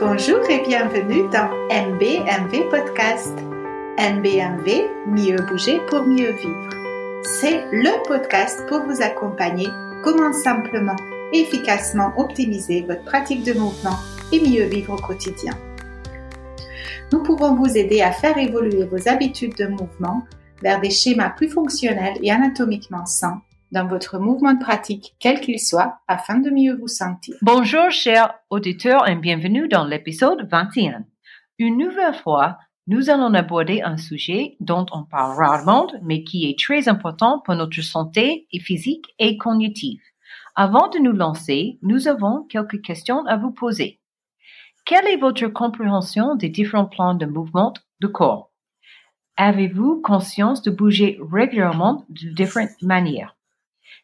Bonjour et bienvenue dans MBMV Podcast. MBMV, mieux bouger pour mieux vivre. C'est le podcast pour vous accompagner comment simplement et efficacement optimiser votre pratique de mouvement et mieux vivre au quotidien. Nous pouvons vous aider à faire évoluer vos habitudes de mouvement vers des schémas plus fonctionnels et anatomiquement sains dans votre mouvement de pratique, quel qu'il soit, afin de mieux vous sentir. Bonjour chers auditeurs et bienvenue dans l'épisode 21. Une nouvelle fois, nous allons aborder un sujet dont on parle rarement, mais qui est très important pour notre santé physique et cognitive. Avant de nous lancer, nous avons quelques questions à vous poser. Quelle est votre compréhension des différents plans de mouvement de corps? Avez-vous conscience de bouger régulièrement de différentes manières?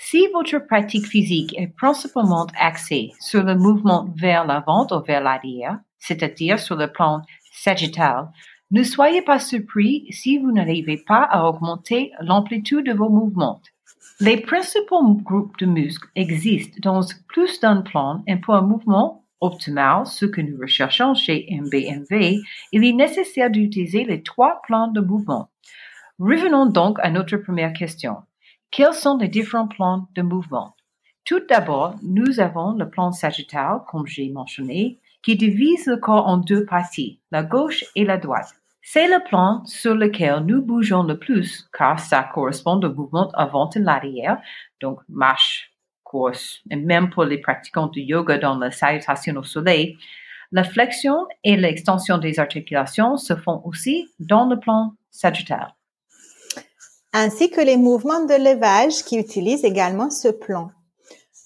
Si votre pratique physique est principalement axée sur le mouvement vers l'avant ou vers l'arrière, c'est-à-dire sur le plan sagittal, ne soyez pas surpris si vous n'arrivez pas à augmenter l'amplitude de vos mouvements. Les principaux groupes de muscles existent dans plus d'un plan et pour un mouvement optimal, ce que nous recherchons chez MBMV, il est nécessaire d'utiliser les trois plans de mouvement. Revenons donc à notre première question. Quels sont les différents plans de mouvement? Tout d'abord, nous avons le plan sagittal, comme j'ai mentionné, qui divise le corps en deux parties, la gauche et la droite. C'est le plan sur lequel nous bougeons le plus, car ça correspond au mouvement avant et l'arrière, donc marche, course, et même pour les pratiquants de yoga dans la salutation au soleil, la flexion et l'extension des articulations se font aussi dans le plan sagittal ainsi que les mouvements de levage qui utilisent également ce plan.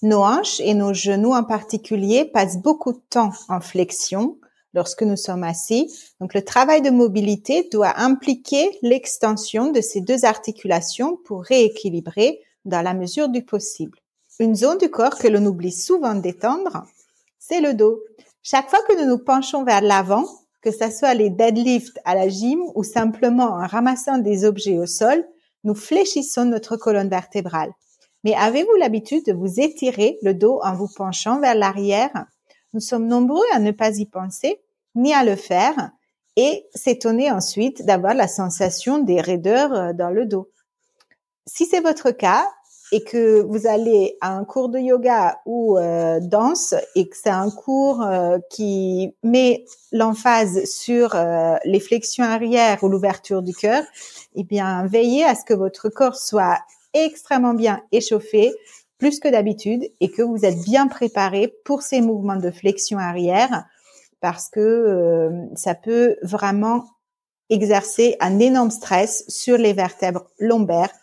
Nos hanches et nos genoux en particulier passent beaucoup de temps en flexion lorsque nous sommes assis. Donc le travail de mobilité doit impliquer l'extension de ces deux articulations pour rééquilibrer dans la mesure du possible. Une zone du corps que l'on oublie souvent d'étendre, c'est le dos. Chaque fois que nous nous penchons vers l'avant, que ce soit les deadlifts à la gym ou simplement en ramassant des objets au sol, nous fléchissons notre colonne vertébrale. Mais avez-vous l'habitude de vous étirer le dos en vous penchant vers l'arrière? Nous sommes nombreux à ne pas y penser, ni à le faire, et s'étonner ensuite d'avoir la sensation des raideurs euh, dans le dos. Si c'est votre cas et que vous allez à un cours de yoga ou euh, danse et que c'est un cours euh, qui met l'emphase sur les flexions arrière ou l'ouverture du cœur, eh bien, veillez à ce que votre corps soit extrêmement bien échauffé, plus que d'habitude, et que vous êtes bien préparé pour ces mouvements de flexion arrière, parce que euh, ça peut vraiment exercer un énorme stress sur les vertèbres lombaires,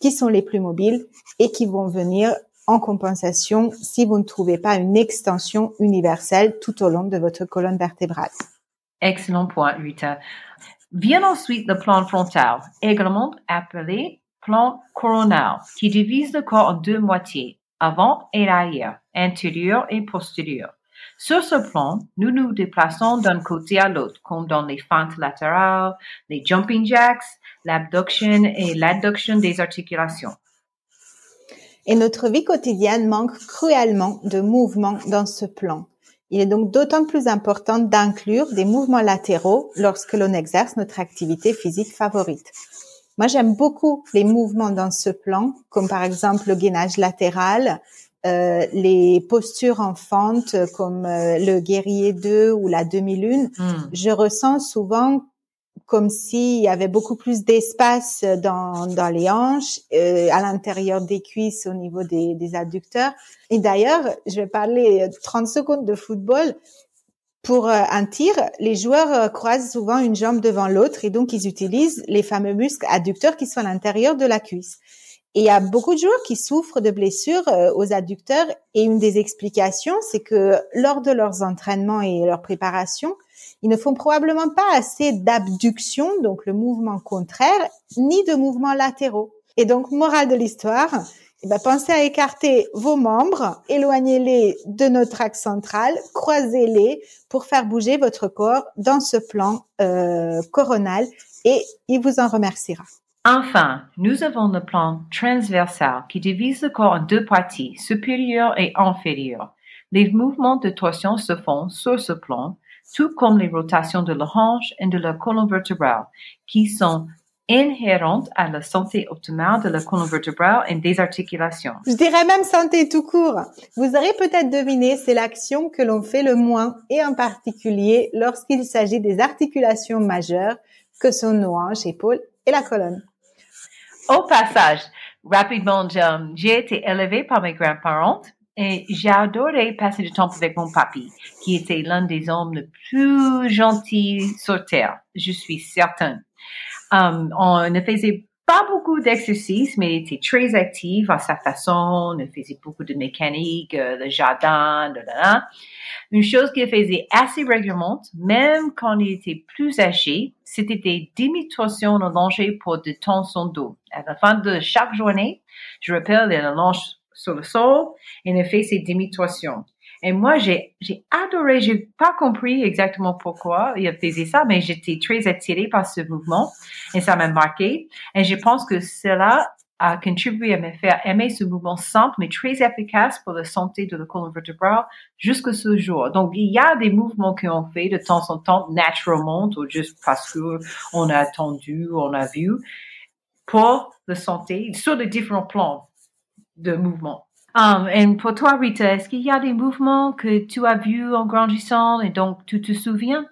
qui sont les plus mobiles et qui vont venir en compensation si vous ne trouvez pas une extension universelle tout au long de votre colonne vertébrale. Excellent point, Rita. Vient ensuite le plan frontal, également appelé plan coronal, qui divise le corps en deux moitiés, avant et arrière, intérieur et postérieur. Sur ce plan, nous nous déplaçons d'un côté à l'autre, comme dans les fentes latérales, les jumping jacks, l'abduction et l'adduction des articulations. Et notre vie quotidienne manque cruellement de mouvement dans ce plan. Il est donc d'autant plus important d'inclure des mouvements latéraux lorsque l'on exerce notre activité physique favorite. Moi, j'aime beaucoup les mouvements dans ce plan, comme par exemple le gainage latéral, euh, les postures en fente comme euh, le guerrier 2 ou la demi-lune. Hmm. Je ressens souvent comme s'il y avait beaucoup plus d'espace dans, dans les hanches, euh, à l'intérieur des cuisses, au niveau des, des adducteurs. Et d'ailleurs, je vais parler 30 secondes de football. Pour euh, un tir, les joueurs euh, croisent souvent une jambe devant l'autre et donc ils utilisent les fameux muscles adducteurs qui sont à l'intérieur de la cuisse. Et il y a beaucoup de joueurs qui souffrent de blessures aux adducteurs et une des explications, c'est que lors de leurs entraînements et leur préparation, ils ne font probablement pas assez d'abduction, donc le mouvement contraire, ni de mouvements latéraux. Et donc, morale de l'histoire, eh ben, pensez à écarter vos membres, éloignez-les de notre axe central, croisez-les pour faire bouger votre corps dans ce plan euh, coronal et il vous en remerciera. Enfin, nous avons le plan transversal qui divise le corps en deux parties, supérieure et inférieure. Les mouvements de torsion se font sur ce plan tout comme les rotations de la hanche et de la colonne vertébrale, qui sont inhérentes à la santé optimale de la colonne vertébrale et des articulations. Je dirais même santé tout court. Vous aurez peut-être deviné, c'est l'action que l'on fait le moins et en particulier lorsqu'il s'agit des articulations majeures que sont nos hanches, épaules et la colonne. Au passage, rapidement, j'ai été élevée par mes grands-parents et j'ai adoré passer du temps avec mon papy, qui était l'un des hommes les plus gentils sur Terre, je suis certaine. Um, on ne faisait pas beaucoup d'exercices, mais il était très actif à sa façon. On faisait beaucoup de mécanique, euh, le jardin, de là. Une chose qu'il faisait assez régulièrement, même quand il était plus âgé, c'était des démonstrations allongées pour détendre son dos. À la fin de chaque journée, je rappelle, il allonge sur le sol et il fait ses démonstrations. Et moi, j'ai, j'ai adoré, j'ai pas compris exactement pourquoi il faisait ça, mais j'étais très attirée par ce mouvement et ça m'a marqué. Et je pense que cela a contribué à me faire aimer ce mouvement simple mais très efficace pour la santé de la colonne vertébrale jusqu'à ce jour. Donc, il y a des mouvements qu'on fait de temps en temps naturellement ou juste parce que on a attendu, on a vu pour la santé sur les différents plans de mouvement. Um, et pour toi, Rita, est-ce qu'il y a des mouvements que tu as vus en grandissant et donc tu te souviens?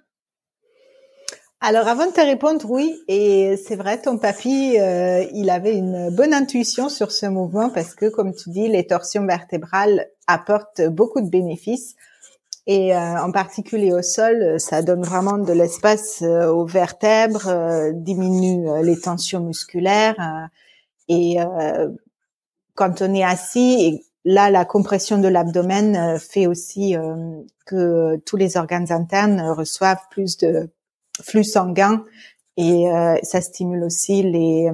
Alors avant de te répondre, oui, et c'est vrai, ton papy, euh, il avait une bonne intuition sur ce mouvement parce que, comme tu dis, les torsions vertébrales apportent beaucoup de bénéfices. Et euh, en particulier au sol, ça donne vraiment de l'espace euh, aux vertèbres, diminue les tensions musculaires. et quand on est assis, là, la compression de l'abdomen euh, fait aussi euh, que tous les organes internes reçoivent plus de flux sanguin et euh, ça stimule aussi les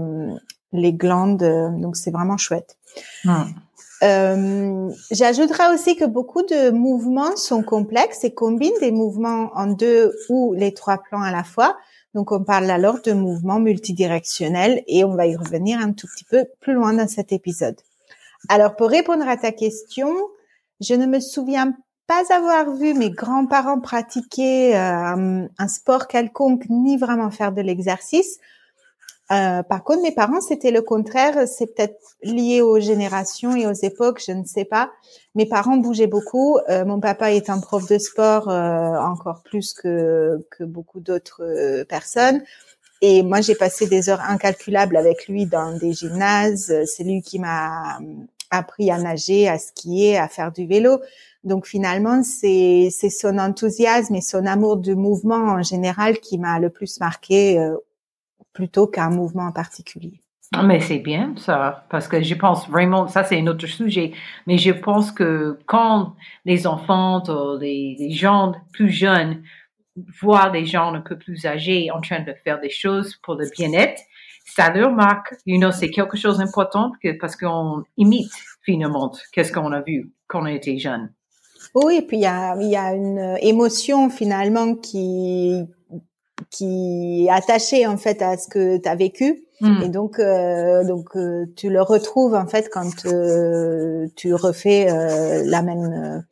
les glandes. Donc c'est vraiment chouette. Euh, J'ajouterais aussi que beaucoup de mouvements sont complexes et combinent des mouvements en deux ou les trois plans à la fois. Donc on parle alors de mouvements multidirectionnels et on va y revenir un tout petit peu plus loin dans cet épisode. Alors, pour répondre à ta question, je ne me souviens pas avoir vu mes grands-parents pratiquer euh, un sport quelconque ni vraiment faire de l'exercice. Euh, par contre, mes parents, c'était le contraire. C'est peut-être lié aux générations et aux époques, je ne sais pas. Mes parents bougeaient beaucoup. Euh, mon papa est un prof de sport encore plus que, que beaucoup d'autres personnes. Et moi, j'ai passé des heures incalculables avec lui dans des gymnases. C'est lui qui m'a appris à nager, à skier, à faire du vélo. Donc finalement, c'est son enthousiasme et son amour du mouvement en général qui m'a le plus marqué euh, plutôt qu'un mouvement en particulier. Ah, mais c'est bien ça, parce que je pense vraiment, ça c'est un autre sujet, mais je pense que quand les enfants ou les, les gens plus jeunes voient des gens un peu plus âgés en train de faire des choses pour le bien-être, ça leur marque, you know, c'est quelque chose d'important que, parce qu'on imite finalement qu'est-ce qu'on a vu quand on était jeune. Oui, et puis il y a, y a une émotion finalement qui qui est attachée en fait à ce que tu as vécu hmm. et donc euh, donc euh, tu le retrouves en fait quand euh, tu refais la même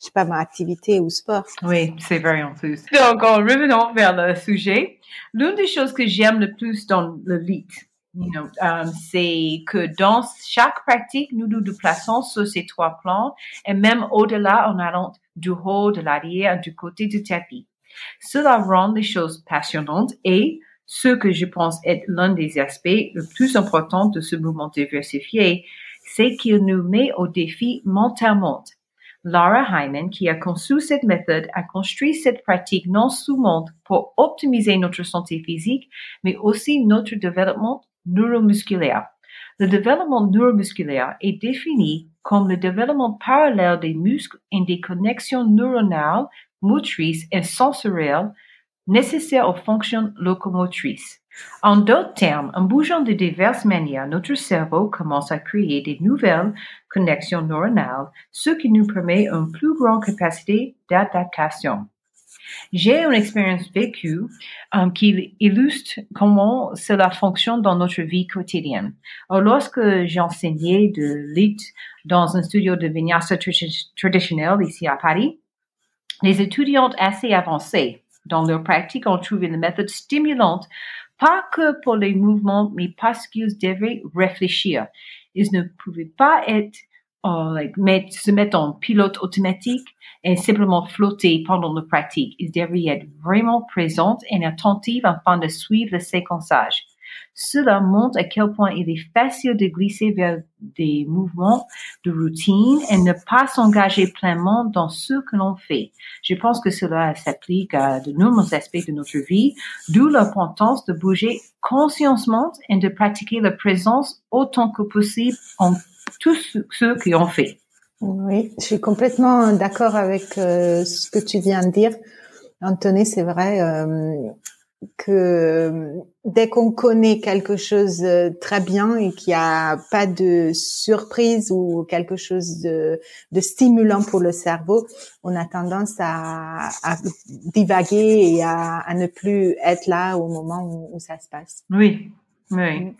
je sais pas, ma activité ou sport. Oui, c'est vrai en plus. Donc, en revenant vers le sujet, l'une des choses que j'aime le plus dans le lit, you know, um, c'est que dans chaque pratique, nous nous déplaçons sur ces trois plans et même au-delà en allant du haut, de l'arrière, du côté du tapis. Cela rend les choses passionnantes et ce que je pense être l'un des aspects les plus importants de ce mouvement diversifié, c'est qu'il nous met au défi mentalement Laura Hyman, qui a conçu cette méthode, a construit cette pratique non seulement pour optimiser notre santé physique, mais aussi notre développement neuromusculaire. Le développement neuromusculaire est défini comme le développement parallèle des muscles et des connexions neuronales, motrices et sensorielles nécessaires aux fonctions locomotrices. En d'autres termes, en bougeant de diverses manières, notre cerveau commence à créer des nouvelles connexions neuronales, ce qui nous permet une plus grande capacité d'adaptation. J'ai une expérience vécue um, qui illustre comment cela fonctionne dans notre vie quotidienne. lorsque j'enseignais de l'IT dans un studio de vinyasa traditionnel ici à Paris, Les étudiantes assez avancées dans leur pratique ont trouvé la méthode stimulante, pas que pour les mouvements, mais parce qu'ils devaient réfléchir. Ils ne pouvaient pas être uh, mettre, se mettre en pilote automatique et simplement flotter pendant la pratique. Ils devaient être vraiment présentes et attentives afin de suivre le séquençage. Cela montre à quel point il est facile de glisser vers des mouvements de routine et ne pas s'engager pleinement dans ce que l'on fait. Je pense que cela s'applique à de nombreux aspects de notre vie, d'où l'importance de bouger consciemment et de pratiquer la présence autant que possible en tout ce qu'on fait. Oui, je suis complètement d'accord avec euh, ce que tu viens de dire. Anthony, c'est vrai. Euh, que euh, dès qu'on connaît quelque chose euh, très bien et qu'il n'y a pas de surprise ou quelque chose de, de, stimulant pour le cerveau, on a tendance à, à divaguer et à, à, ne plus être là au moment où, où ça se passe. Oui, oui. Mm.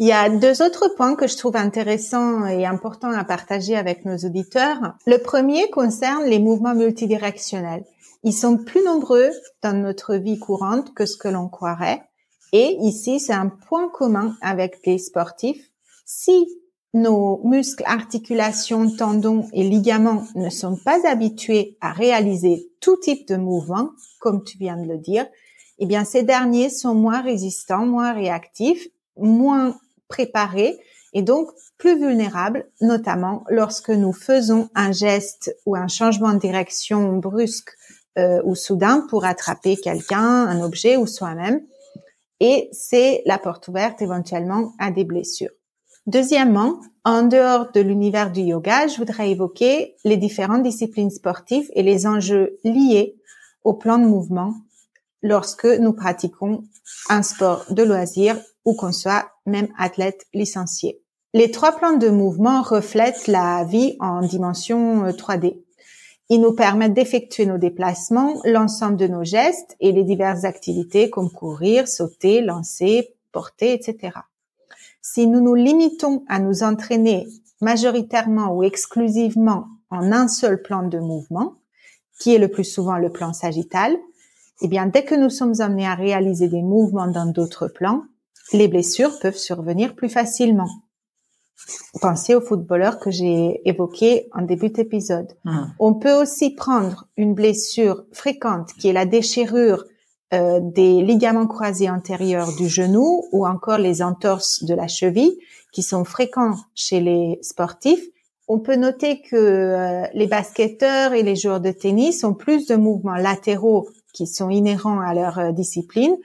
Il y a deux autres points que je trouve intéressants et importants à partager avec nos auditeurs. Le premier concerne les mouvements multidirectionnels. Ils sont plus nombreux dans notre vie courante que ce que l'on croirait. Et ici, c'est un point commun avec les sportifs. Si nos muscles, articulations, tendons et ligaments ne sont pas habitués à réaliser tout type de mouvement, comme tu viens de le dire, eh bien, ces derniers sont moins résistants, moins réactifs, moins préparés et donc plus vulnérables, notamment lorsque nous faisons un geste ou un changement de direction brusque euh, ou soudain pour attraper quelqu'un, un objet ou soi-même. Et c'est la porte ouverte éventuellement à des blessures. Deuxièmement, en dehors de l'univers du yoga, je voudrais évoquer les différentes disciplines sportives et les enjeux liés au plan de mouvement lorsque nous pratiquons un sport de loisir ou qu'on soit même athlète licencié. Les trois plans de mouvement reflètent la vie en dimension 3D. Ils nous permettent d'effectuer nos déplacements, l'ensemble de nos gestes et les diverses activités comme courir, sauter, lancer, porter, etc. Si nous nous limitons à nous entraîner majoritairement ou exclusivement en un seul plan de mouvement, qui est le plus souvent le plan sagittal, eh bien, dès que nous sommes amenés à réaliser des mouvements dans d'autres plans, les blessures peuvent survenir plus facilement. Pensez aux footballeurs que j'ai évoqués en début d'épisode. Hmm. On peut aussi prendre une blessure fréquente qui est la déchirure euh, des ligaments croisés antérieurs du genou ou encore les entorses de la cheville qui sont fréquents chez les sportifs. On peut noter que euh, les basketteurs et les joueurs de tennis ont plus de mouvements latéraux qui sont inhérents à leur euh, discipline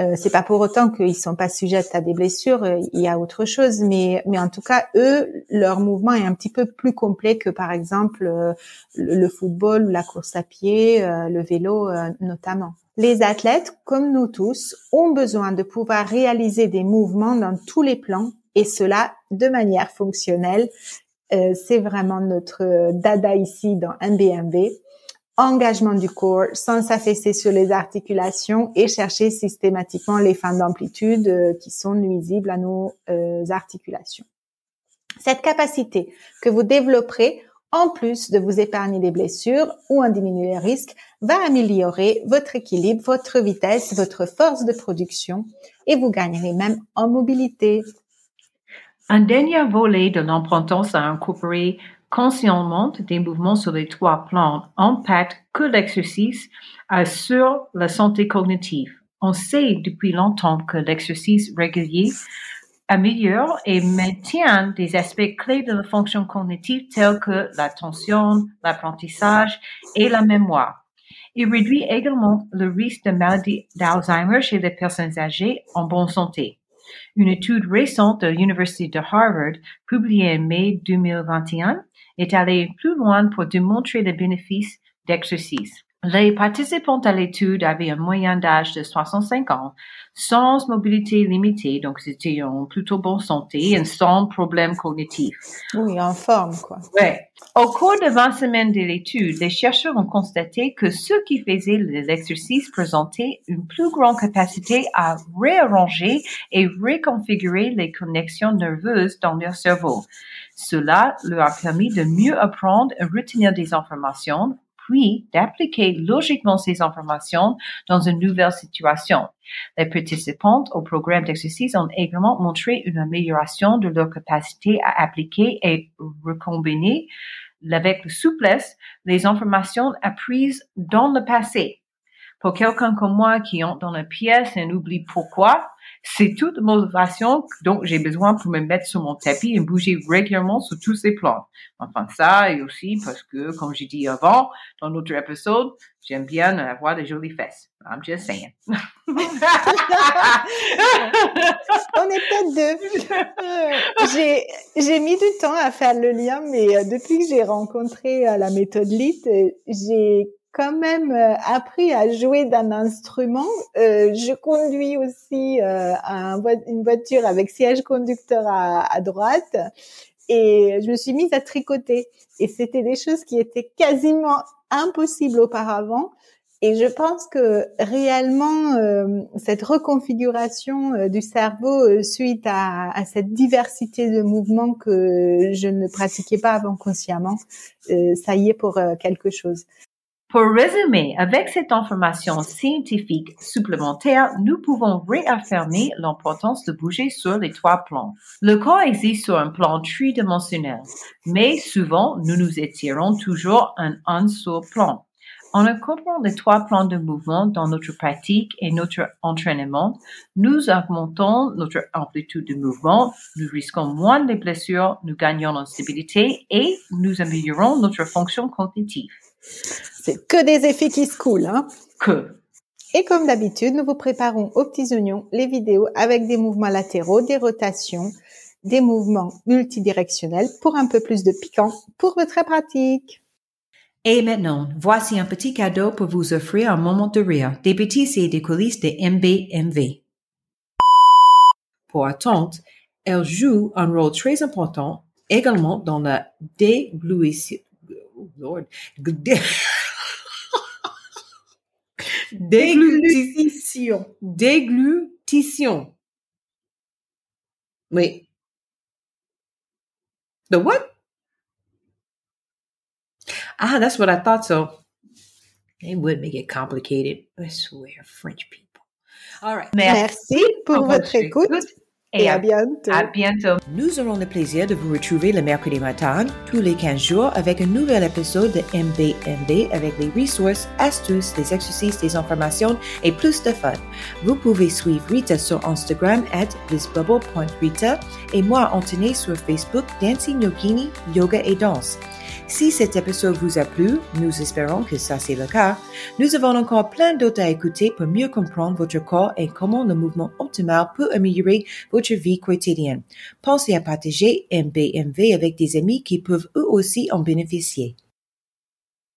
euh, c'est pas pour autant qu'ils sont pas sujets à des blessures. Euh, il y a autre chose, mais mais en tout cas, eux, leur mouvement est un petit peu plus complet que par exemple euh, le, football, la course à pied, le vélo notamment. Les athlètes, comme nous tous, ont besoin de pouvoir réaliser des mouvements dans tous les plans et cela de manière fonctionnelle. c'est vraiment notre dada ici dans MBMV engagement du corps sans s'affaisser sur les articulations et chercher systématiquement les fins d'amplitude euh, qui sont nuisibles à nos euh, articulations. Cette capacité que vous développerez en plus de vous épargner des blessures ou en diminuer les risques, va améliorer votre équilibre, votre vitesse, votre force de production et vous gagnerez même en mobilité. Un dernier volet de l'importance à incorporer consciemment des mouvements sur les trois plans impactent que l'exercice sur la santé cognitive. On sait depuis longtemps que l'exercice régulier améliore et maintient des aspects clés de la fonction cognitive tels que l'attention, l'apprentissage et la mémoire. Il réduit également le risque de maladie d'Alzheimer chez les personnes âgées en bonne santé. Une étude récente de l'Université de Harvard, publiée en mai 2021, est allé plus loin pour démontrer les bénéfices d'exercice. Les participants à l'étude avaient un moyen d'âge de 65 ans, sans mobilité limitée, donc c'était en plutôt bonne santé et sans problème cognitif. Oui, en forme, quoi. Ouais. Au cours de 20 semaines de l'étude, les chercheurs ont constaté que ceux qui faisaient l'exercice présentaient une plus grande capacité à réarranger et reconfigurer les connexions nerveuses dans leur cerveau. Cela leur a permis de mieux apprendre et retenir des informations, d'appliquer logiquement ces informations dans une nouvelle situation. Les participantes au programme d'exercice ont également montré une amélioration de leur capacité à appliquer et recombiner avec souplesse les informations apprises dans le passé. Pour quelqu'un comme moi qui entre dans la pièce et n'oublie pourquoi, c'est toute motivation dont j'ai besoin pour me mettre sur mon tapis et bouger régulièrement sur tous ces plans. Enfin, ça, et aussi parce que, comme j'ai dit avant, dans notre épisode, j'aime bien avoir des jolies fesses. I'm just saying. On est peut-être deux. Euh, j'ai, mis du temps à faire le lien, mais euh, depuis que j'ai rencontré euh, la méthode LIT, j'ai quand même euh, appris à jouer d'un instrument. Euh, je conduis aussi euh, une voiture avec siège conducteur à, à, droite et je me suis mise à tricoter. Et c'était des choses qui étaient quasiment impossibles auparavant. Et je pense que réellement, euh, cette reconfiguration euh, du cerveau suite à, à, cette diversité de mouvements que je ne pratiquais pas avant consciemment, ça y est pour quelque chose. Pour résumer, avec cette information scientifique supplémentaire, nous pouvons réaffirmer l'importance de bouger sur les trois plans. Le corps existe sur un plan tridimensionnel, mais souvent nous nous étirons toujours en un seul plan. En incorporant les trois plans de mouvement dans notre pratique et notre entraînement, nous augmentons notre amplitude de mouvement, nous risquons moins de blessures, nous gagnons en stabilité et nous améliorons notre fonction cognitive. C'est que des effets qui se coulent, hein. Que. Et comme d'habitude, nous vous préparons aux petits oignons les vidéos avec des mouvements latéraux, des rotations, des mouvements multidirectionnels pour un peu plus de piquant pour votre pratique. Et maintenant, voici un petit cadeau pour vous offrir un moment de rire. Des bêtises et des coulisses de MBMV. Pour attente, elle joue un rôle très important également dans la déglution. Lord. Déglutition. Déglutition. Wait. The what? Ah, that's what I thought so. They would make it complicated. I swear, French people. All right. Merci pour votre écoute. Et, à, bientôt. À bientôt. Nous aurons le plaisir de vous retrouver le mercredi matin, tous les 15 jours, avec un nouvel épisode de MBMB avec des ressources, astuces, des exercices, des informations et plus de fun. Vous pouvez suivre Rita sur Instagram at thisbubble.rita et moi, Anthony, sur Facebook, Dancing Yogini, Yoga et Danse. Si cet épisode vous a plu, nous espérons que ça c'est le cas, nous avons encore plein d'autres à écouter pour mieux comprendre votre corps et comment le mouvement optimal peut améliorer votre vie quotidienne. Pensez à partager MBMV avec des amis qui peuvent eux aussi en bénéficier.